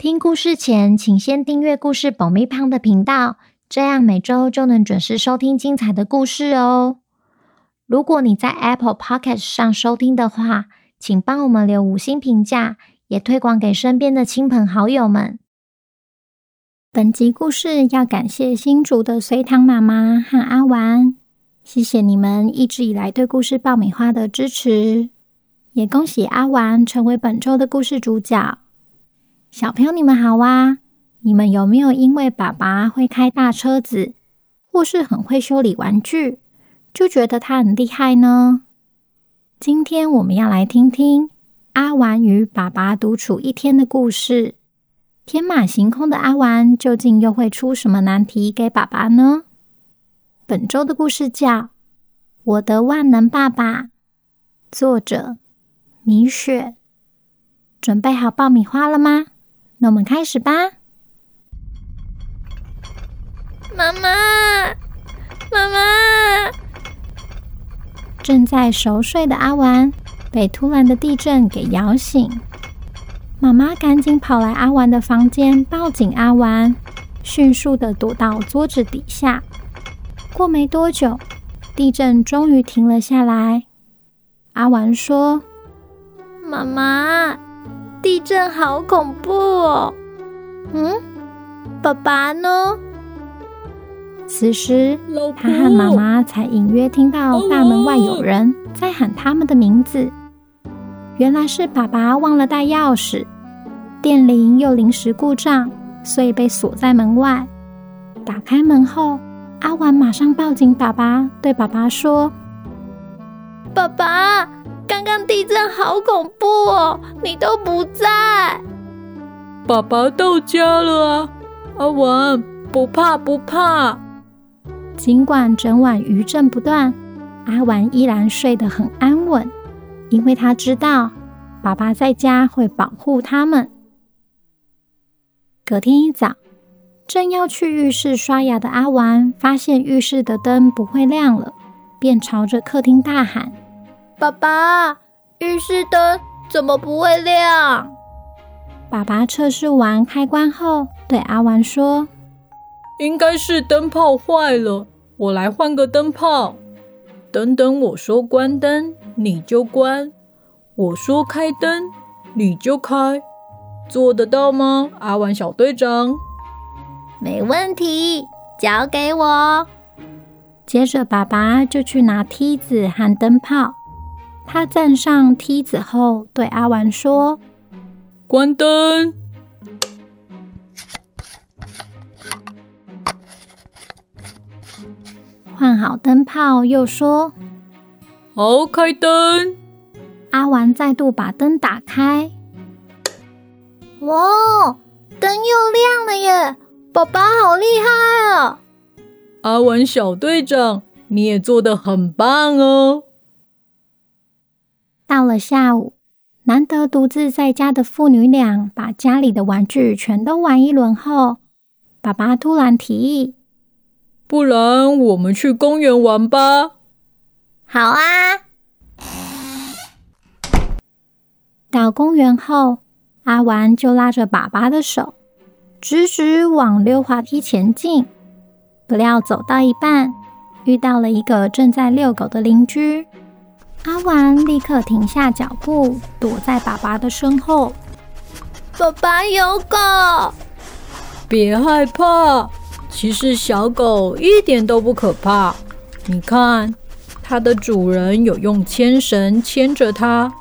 听故事前，请先订阅故事爆米胖的频道，这样每周就能准时收听精彩的故事哦。如果你在 Apple Podcast 上收听的话，请帮我们留五星评价，也推广给身边的亲朋好友们。本集故事要感谢新竹的隋唐妈妈和阿丸，谢谢你们一直以来对故事爆米花的支持，也恭喜阿丸成为本周的故事主角。小朋友，你们好啊！你们有没有因为爸爸会开大车子，或是很会修理玩具，就觉得他很厉害呢？今天我们要来听听阿丸与爸爸独处一天的故事。天马行空的阿丸，究竟又会出什么难题给爸爸呢？本周的故事叫《我的万能爸爸》，作者米雪。准备好爆米花了吗？那我们开始吧。妈妈，妈妈，正在熟睡的阿丸被突然的地震给摇醒。妈妈赶紧跑来阿丸的房间，抱紧阿丸，迅速的躲到桌子底下。过没多久，地震终于停了下来。阿丸说：“妈妈。”地震好恐怖哦！嗯，爸爸呢？此时，他和妈妈才隐约听到大门外有人在喊他们的名字。原来是爸爸忘了带钥匙，电铃又临时故障，所以被锁在门外。打开门后，阿丸马上抱紧爸爸，对爸爸说：“爸爸。”地震好恐怖哦，你都不在。爸爸到家了啊，阿文不怕不怕。尽管整晚余震不断，阿文依然睡得很安稳，因为他知道爸爸在家会保护他们。隔天一早，正要去浴室刷牙的阿文发现浴室的灯不会亮了，便朝着客厅大喊。爸爸，浴室灯怎么不会亮？爸爸测试完开关后，对阿丸说：“应该是灯泡坏了，我来换个灯泡。等等，我说关灯，你就关；我说开灯，你就开。做得到吗，阿丸小队长？”没问题，交给我。接着，爸爸就去拿梯子和灯泡。他站上梯子后，对阿丸说：“关灯。”换好灯泡，又说：“好，开灯。”阿丸再度把灯打开。哇，灯又亮了耶！爸爸好厉害啊！阿丸小队长，你也做的很棒哦。到了下午，难得独自在家的父女俩把家里的玩具全都玩一轮后，爸爸突然提议：“不然我们去公园玩吧？”“好啊！”到公园后，阿丸就拉着爸爸的手，直直往溜滑梯前进。不料走到一半，遇到了一个正在遛狗的邻居。阿丸立刻停下脚步，躲在爸爸的身后。爸爸有狗，别害怕。其实小狗一点都不可怕。你看，它的主人有用牵绳牵着它，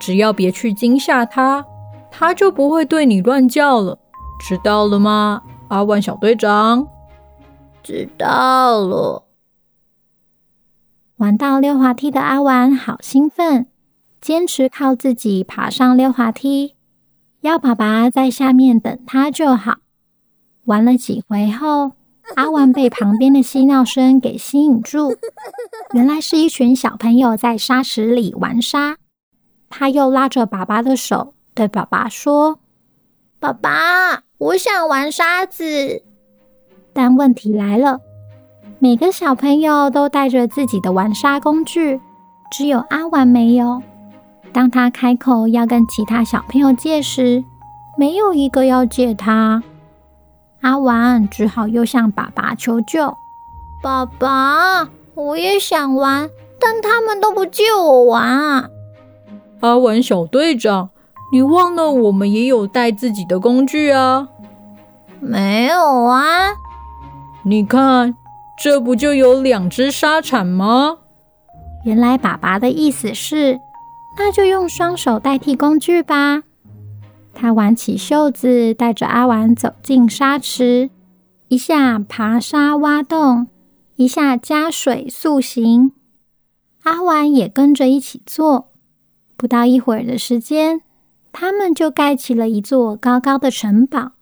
只要别去惊吓它，它就不会对你乱叫了。知道了吗，阿万小队长？知道了。玩到溜滑梯的阿丸好兴奋，坚持靠自己爬上溜滑梯，要爸爸在下面等他就好。玩了几回后，阿玩被旁边的嬉闹声给吸引住，原来是一群小朋友在沙池里玩沙。他又拉着爸爸的手，对爸爸说：“爸爸，我想玩沙子。”但问题来了，每个小朋友都带着自己的玩沙工具，只有阿玩没有。当他开口要跟其他小朋友借时，没有一个要借他。阿玩只好又向爸爸求救：“爸爸，我也想玩，但他们都不借我玩啊。”阿玩小队长，你忘了我们也有带自己的工具啊？没有啊。你看，这不就有两只沙铲吗？原来爸爸的意思是，那就用双手代替工具吧。他挽起袖子，带着阿丸走进沙池，一下爬沙挖洞，一下加水塑形。阿丸也跟着一起做。不到一会儿的时间，他们就盖起了一座高高的城堡。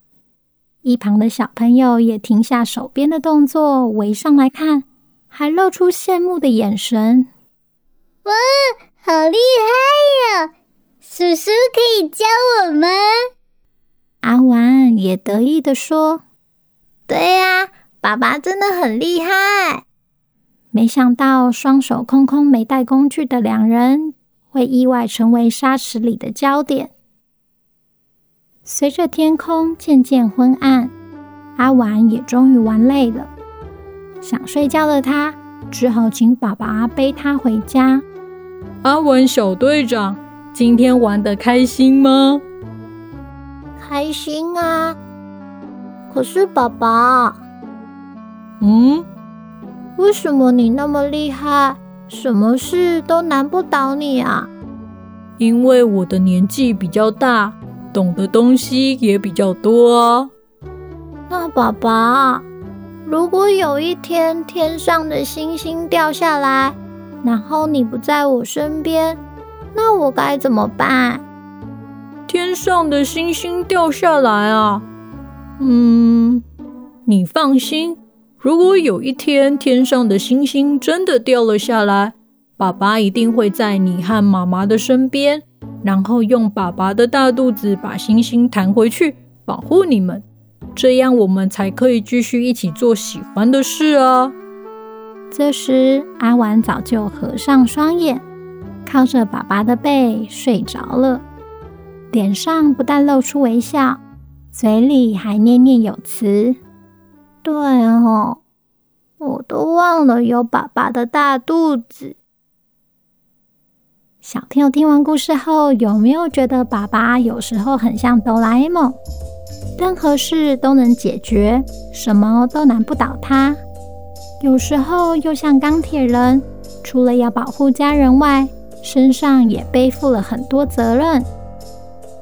一旁的小朋友也停下手边的动作，围上来看，还露出羡慕的眼神。哇，好厉害呀！叔叔可以教我吗？阿丸也得意地说：“对呀，爸爸真的很厉害。”没想到双手空空没带工具的两人，会意外成为沙池里的焦点。随着天空渐渐昏暗，阿玩也终于玩累了，想睡觉的他只好请爸爸背他回家。阿文小队长，今天玩的开心吗？开心啊！可是爸爸，嗯，为什么你那么厉害，什么事都难不倒你啊？因为我的年纪比较大。懂的东西也比较多啊。那爸爸，如果有一天天上的星星掉下来，然后你不在我身边，那我该怎么办？天上的星星掉下来啊？嗯，你放心，如果有一天天上的星星真的掉了下来，爸爸一定会在你和妈妈的身边。然后用爸爸的大肚子把星星弹回去，保护你们，这样我们才可以继续一起做喜欢的事啊！这时，阿玩早就合上双眼，靠着爸爸的背睡着了，脸上不但露出微笑，嘴里还念念有词：“对哦，我都忘了有爸爸的大肚子。”小朋友听完故事后，有没有觉得爸爸有时候很像哆啦 A 梦？任何事都能解决，什么都难不倒他。有时候又像钢铁人，除了要保护家人外，身上也背负了很多责任。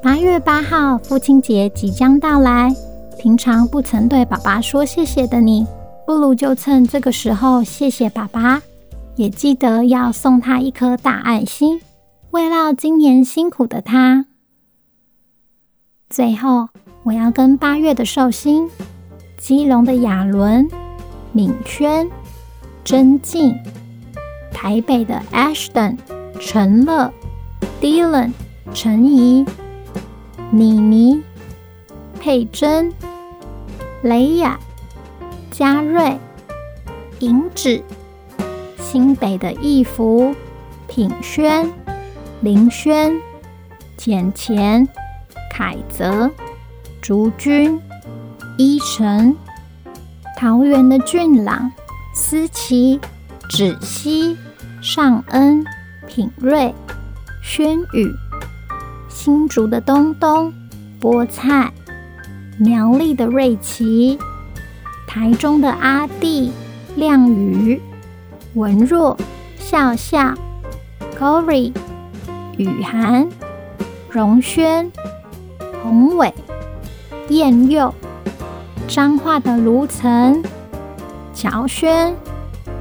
八月八号，父亲节即将到来，平常不曾对爸爸说谢谢的你，不如就趁这个时候谢谢爸爸，也记得要送他一颗大爱心。慰劳今年辛苦的他。最后，我要跟八月的寿星、基隆的亚伦、敏轩、真静、台北的 Ashton、陈乐、Dylan、陈怡、妮妮、佩珍、雷雅、嘉瑞、银芷、新北的义福、品轩。林轩、简钱、凯泽、竹君、依晨、桃园的俊朗、思琪、芷熙、尚恩、品瑞、轩宇、新竹的东东、菠菜、苗栗的瑞琪、台中的阿弟、亮宇、文若、笑笑、Cory。雨涵、荣轩、宏伟、燕佑、彰化的卢岑、乔轩、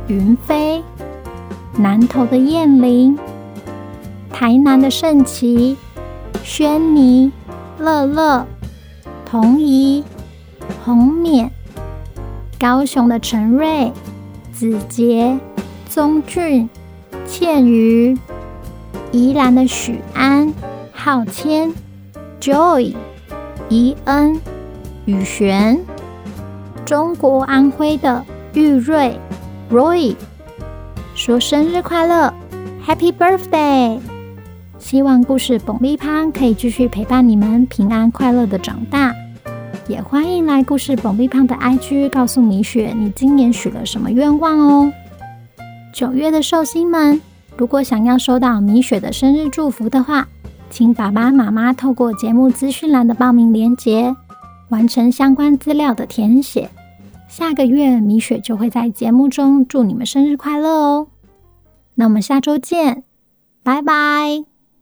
云飞、南投的燕玲、台南的盛琪、轩尼、乐乐、童怡、红冕、高雄的陈瑞、子杰、宗俊、倩瑜、宜兰的许安、浩谦、Joy、宜恩、宇璇，中国安徽的玉瑞、Roy，说生日快乐，Happy Birthday！希望故事爆米花可以继续陪伴你们平安快乐的长大。也欢迎来故事爆米花的 IG 告诉米雪你今年许了什么愿望哦。九月的寿星们，如果想要收到米雪的生日祝福的话，请爸爸妈妈透过节目资讯栏的报名链接，完成相关资料的填写。下个月米雪就会在节目中祝你们生日快乐哦。那我们下周见，拜拜。